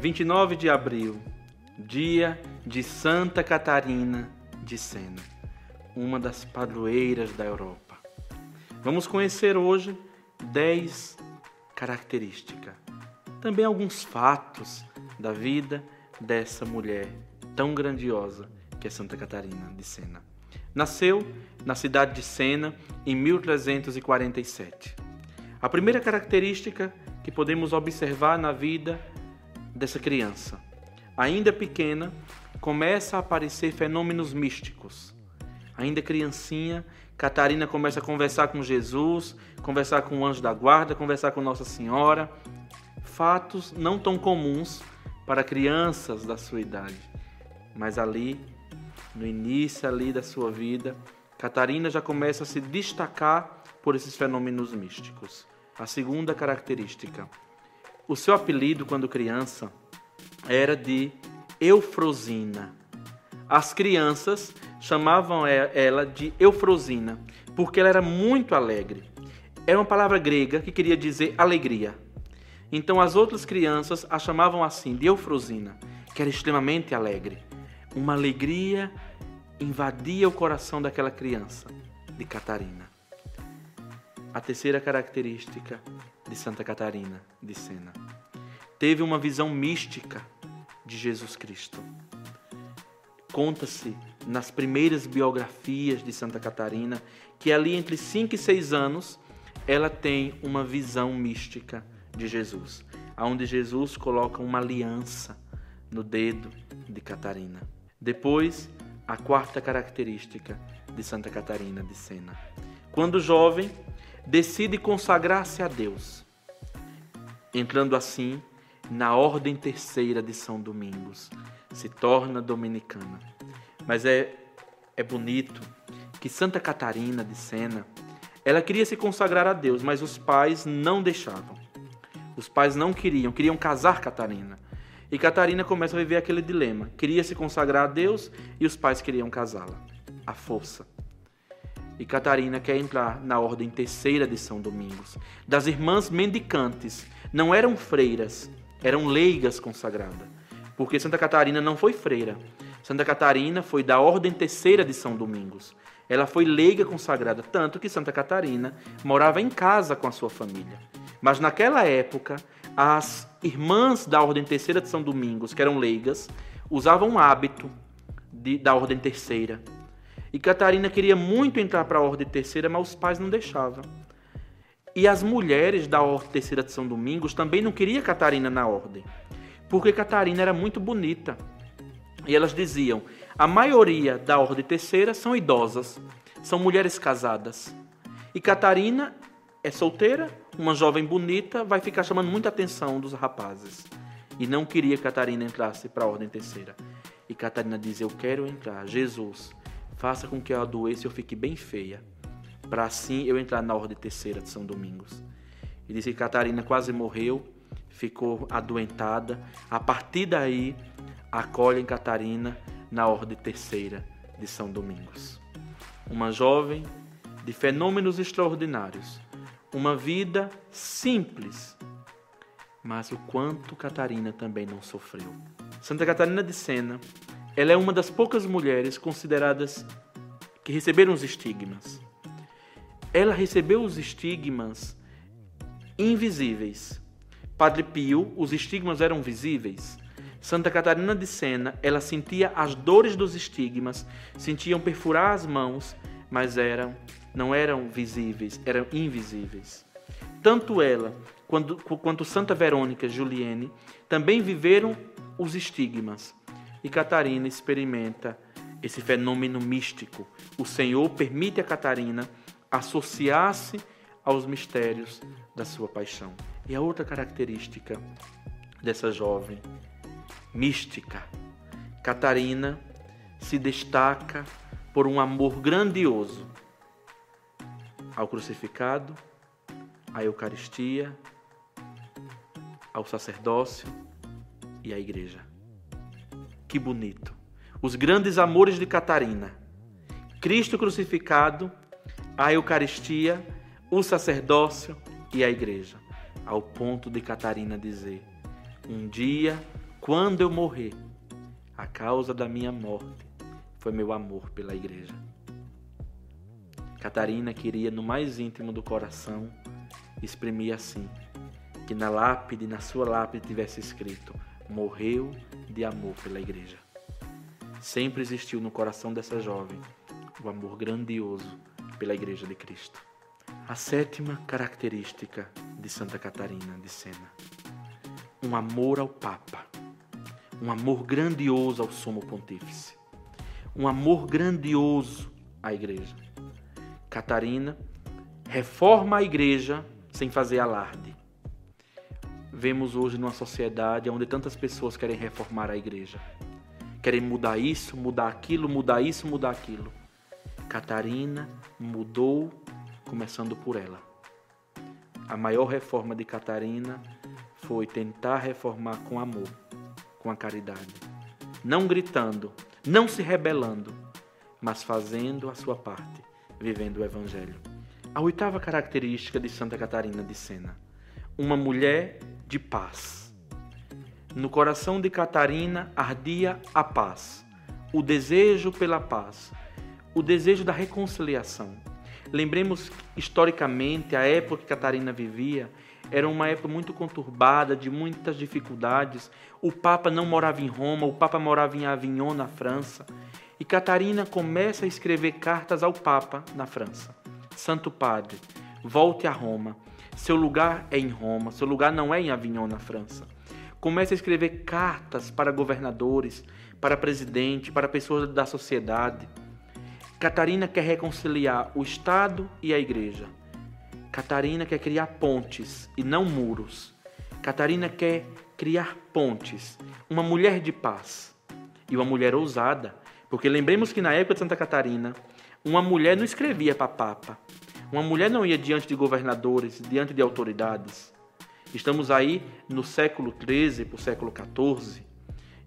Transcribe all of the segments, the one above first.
29 de abril, dia de Santa Catarina de Sena, uma das padroeiras da Europa. Vamos conhecer hoje 10 características, também alguns fatos da vida dessa mulher tão grandiosa que é Santa Catarina de Sena. Nasceu na cidade de Sena em 1347. A primeira característica que podemos observar na vida dessa criança, ainda pequena, começa a aparecer fenômenos místicos. Ainda criancinha, Catarina começa a conversar com Jesus, conversar com o anjo da guarda, conversar com Nossa Senhora. Fatos não tão comuns para crianças da sua idade. Mas ali, no início ali da sua vida, Catarina já começa a se destacar por esses fenômenos místicos. A segunda característica, o seu apelido quando criança era de Eufrosina. As crianças chamavam ela de Eufrosina, porque ela era muito alegre. Era uma palavra grega que queria dizer alegria. Então as outras crianças a chamavam assim, de Eufrosina, que era extremamente alegre. Uma alegria invadia o coração daquela criança, de Catarina. A terceira característica de Santa Catarina de Sena. Teve uma visão mística de Jesus Cristo. Conta-se nas primeiras biografias de Santa Catarina que ali entre 5 e 6 anos ela tem uma visão mística de Jesus, onde Jesus coloca uma aliança no dedo de Catarina. Depois, a quarta característica de Santa Catarina de Sena. Quando jovem, decide consagrar-se a Deus, entrando assim na ordem terceira de São Domingos, se torna dominicana. Mas é, é bonito que Santa Catarina de Sena, ela queria se consagrar a Deus, mas os pais não deixavam. Os pais não queriam, queriam casar Catarina. E Catarina começa a viver aquele dilema. Queria se consagrar a Deus e os pais queriam casá-la. A força. E Catarina quer entrar na ordem terceira de São Domingos, das irmãs mendicantes. Não eram freiras, eram leigas consagradas. Porque Santa Catarina não foi freira. Santa Catarina foi da ordem terceira de São Domingos. Ela foi leiga consagrada, tanto que Santa Catarina morava em casa com a sua família. Mas naquela época, as irmãs da ordem terceira de São Domingos, que eram leigas, usavam um hábito de, da ordem terceira. E Catarina queria muito entrar para a ordem terceira, mas os pais não deixavam. E as mulheres da ordem terceira de São Domingos também não queriam Catarina na ordem, porque Catarina era muito bonita. E elas diziam: a maioria da ordem terceira são idosas, são mulheres casadas. E Catarina é solteira, uma jovem bonita, vai ficar chamando muita atenção dos rapazes. E não queria que Catarina entrasse para a ordem terceira. E Catarina diz: Eu quero entrar. Jesus, faça com que eu adoeça e eu fique bem feia, para assim eu entrar na ordem terceira de São Domingos. E diz que Catarina quase morreu, ficou adoentada. A partir daí, acolhem Catarina na ordem terceira de São Domingos. Uma jovem de fenômenos extraordinários uma vida simples, mas o quanto Catarina também não sofreu. Santa Catarina de Sena, ela é uma das poucas mulheres consideradas que receberam os estigmas. Ela recebeu os estigmas invisíveis. Padre Pio, os estigmas eram visíveis. Santa Catarina de Sena, ela sentia as dores dos estigmas, sentiam perfurar as mãos, mas eram não eram visíveis, eram invisíveis. Tanto ela quanto, quanto Santa Verônica Juliene também viveram os estigmas. E Catarina experimenta esse fenômeno místico. O Senhor permite a Catarina associar-se aos mistérios da sua paixão. E a outra característica dessa jovem mística, Catarina se destaca por um amor grandioso ao crucificado, à Eucaristia, ao sacerdócio e à igreja. Que bonito! Os grandes amores de Catarina: Cristo crucificado, a Eucaristia, o sacerdócio e a igreja. Ao ponto de Catarina dizer: Um dia quando eu morrer, a causa da minha morte foi meu amor pela igreja. Catarina queria, no mais íntimo do coração, exprimir assim: que na lápide, na sua lápide, tivesse escrito: morreu de amor pela igreja. Sempre existiu no coração dessa jovem o amor grandioso pela igreja de Cristo. A sétima característica de Santa Catarina de Sena: um amor ao Papa, um amor grandioso ao Sumo Pontífice, um amor grandioso à igreja. Catarina reforma a igreja sem fazer alarde. Vemos hoje numa sociedade onde tantas pessoas querem reformar a igreja. Querem mudar isso, mudar aquilo, mudar isso, mudar aquilo. Catarina mudou, começando por ela. A maior reforma de Catarina foi tentar reformar com amor, com a caridade. Não gritando, não se rebelando, mas fazendo a sua parte vivendo o Evangelho. A oitava característica de Santa Catarina de Sena: uma mulher de paz. No coração de Catarina ardia a paz, o desejo pela paz, o desejo da reconciliação. Lembremos historicamente a época que Catarina vivia era uma época muito conturbada, de muitas dificuldades. O Papa não morava em Roma, o Papa morava em Avignon, na França. E Catarina começa a escrever cartas ao Papa na França. Santo Padre, volte a Roma. Seu lugar é em Roma, seu lugar não é em Avignon, na França. Começa a escrever cartas para governadores, para presidente, para pessoas da sociedade. Catarina quer reconciliar o Estado e a Igreja. Catarina quer criar pontes e não muros. Catarina quer criar pontes, uma mulher de paz e uma mulher ousada porque lembremos que na época de Santa Catarina, uma mulher não escrevia para papa. Uma mulher não ia diante de governadores, diante de autoridades. Estamos aí no século XIII para o século XIV.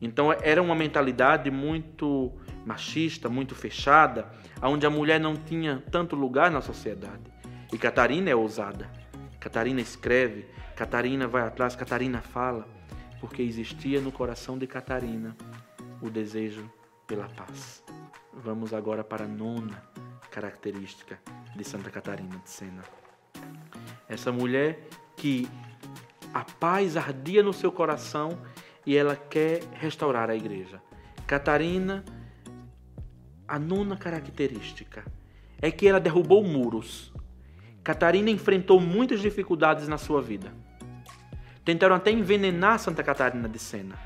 Então era uma mentalidade muito machista, muito fechada, onde a mulher não tinha tanto lugar na sociedade. E Catarina é ousada. Catarina escreve, Catarina vai atrás, Catarina fala, porque existia no coração de Catarina o desejo pela paz. Vamos agora para a nona característica de Santa Catarina de Sena. Essa mulher que a paz ardia no seu coração e ela quer restaurar a igreja. Catarina, a nona característica é que ela derrubou muros. Catarina enfrentou muitas dificuldades na sua vida. Tentaram até envenenar Santa Catarina de Sena.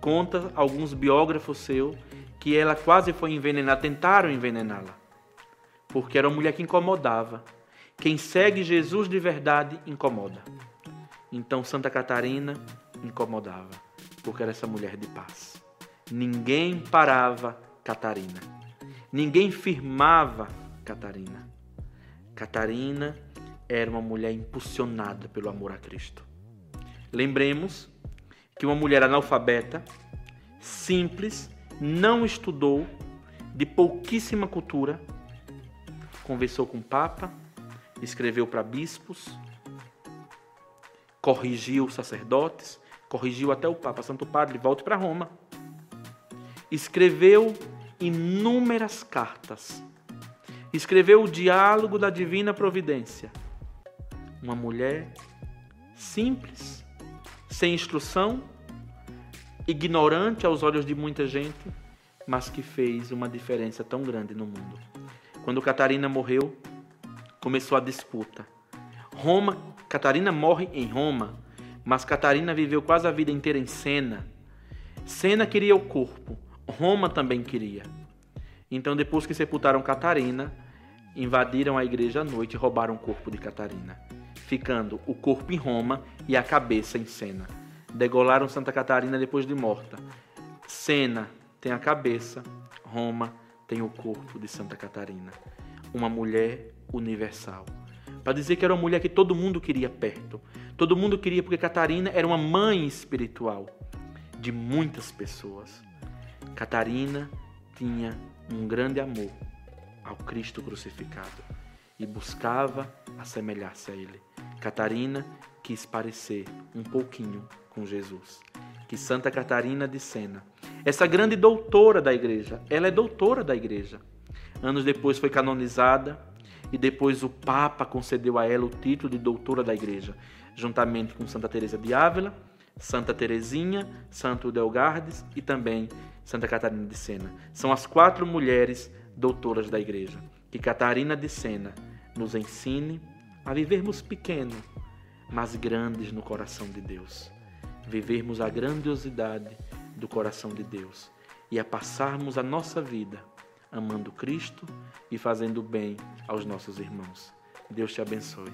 Conta alguns biógrafos seus que ela quase foi envenenada, tentaram envenená-la, porque era uma mulher que incomodava. Quem segue Jesus de verdade incomoda. Então Santa Catarina incomodava, porque era essa mulher de paz. Ninguém parava Catarina. Ninguém firmava Catarina. Catarina era uma mulher impulsionada pelo amor a Cristo. Lembremos que uma mulher analfabeta, simples, não estudou, de pouquíssima cultura, conversou com o Papa, escreveu para bispos, corrigiu sacerdotes, corrigiu até o Papa. Santo Padre, volte para Roma. Escreveu inúmeras cartas. Escreveu o Diálogo da Divina Providência. Uma mulher simples, sem instrução, ignorante aos olhos de muita gente, mas que fez uma diferença tão grande no mundo. Quando Catarina morreu, começou a disputa. Roma, Catarina morre em Roma, mas Catarina viveu quase a vida inteira em Sena. Sena queria o corpo, Roma também queria. Então, depois que sepultaram Catarina, invadiram a igreja à noite e roubaram o corpo de Catarina, ficando o corpo em Roma e a cabeça em Sena degolaram Santa Catarina depois de morta. Sena tem a cabeça, Roma tem o corpo de Santa Catarina. Uma mulher universal. Para dizer que era uma mulher que todo mundo queria perto. Todo mundo queria porque Catarina era uma mãe espiritual de muitas pessoas. Catarina tinha um grande amor ao Cristo crucificado e buscava assemelhar-se a ele. Catarina quis parecer um pouquinho com Jesus. Que Santa Catarina de Sena, essa grande doutora da igreja, ela é doutora da igreja. Anos depois foi canonizada e depois o Papa concedeu a ela o título de doutora da igreja, juntamente com Santa Teresa de Ávila, Santa Teresinha, Santo Delgardes e também Santa Catarina de Sena. São as quatro mulheres doutoras da igreja. Que Catarina de Sena nos ensine a vivermos pequeno, mas grandes no coração de Deus. Vivermos a grandiosidade do coração de Deus e a passarmos a nossa vida amando Cristo e fazendo bem aos nossos irmãos. Deus te abençoe.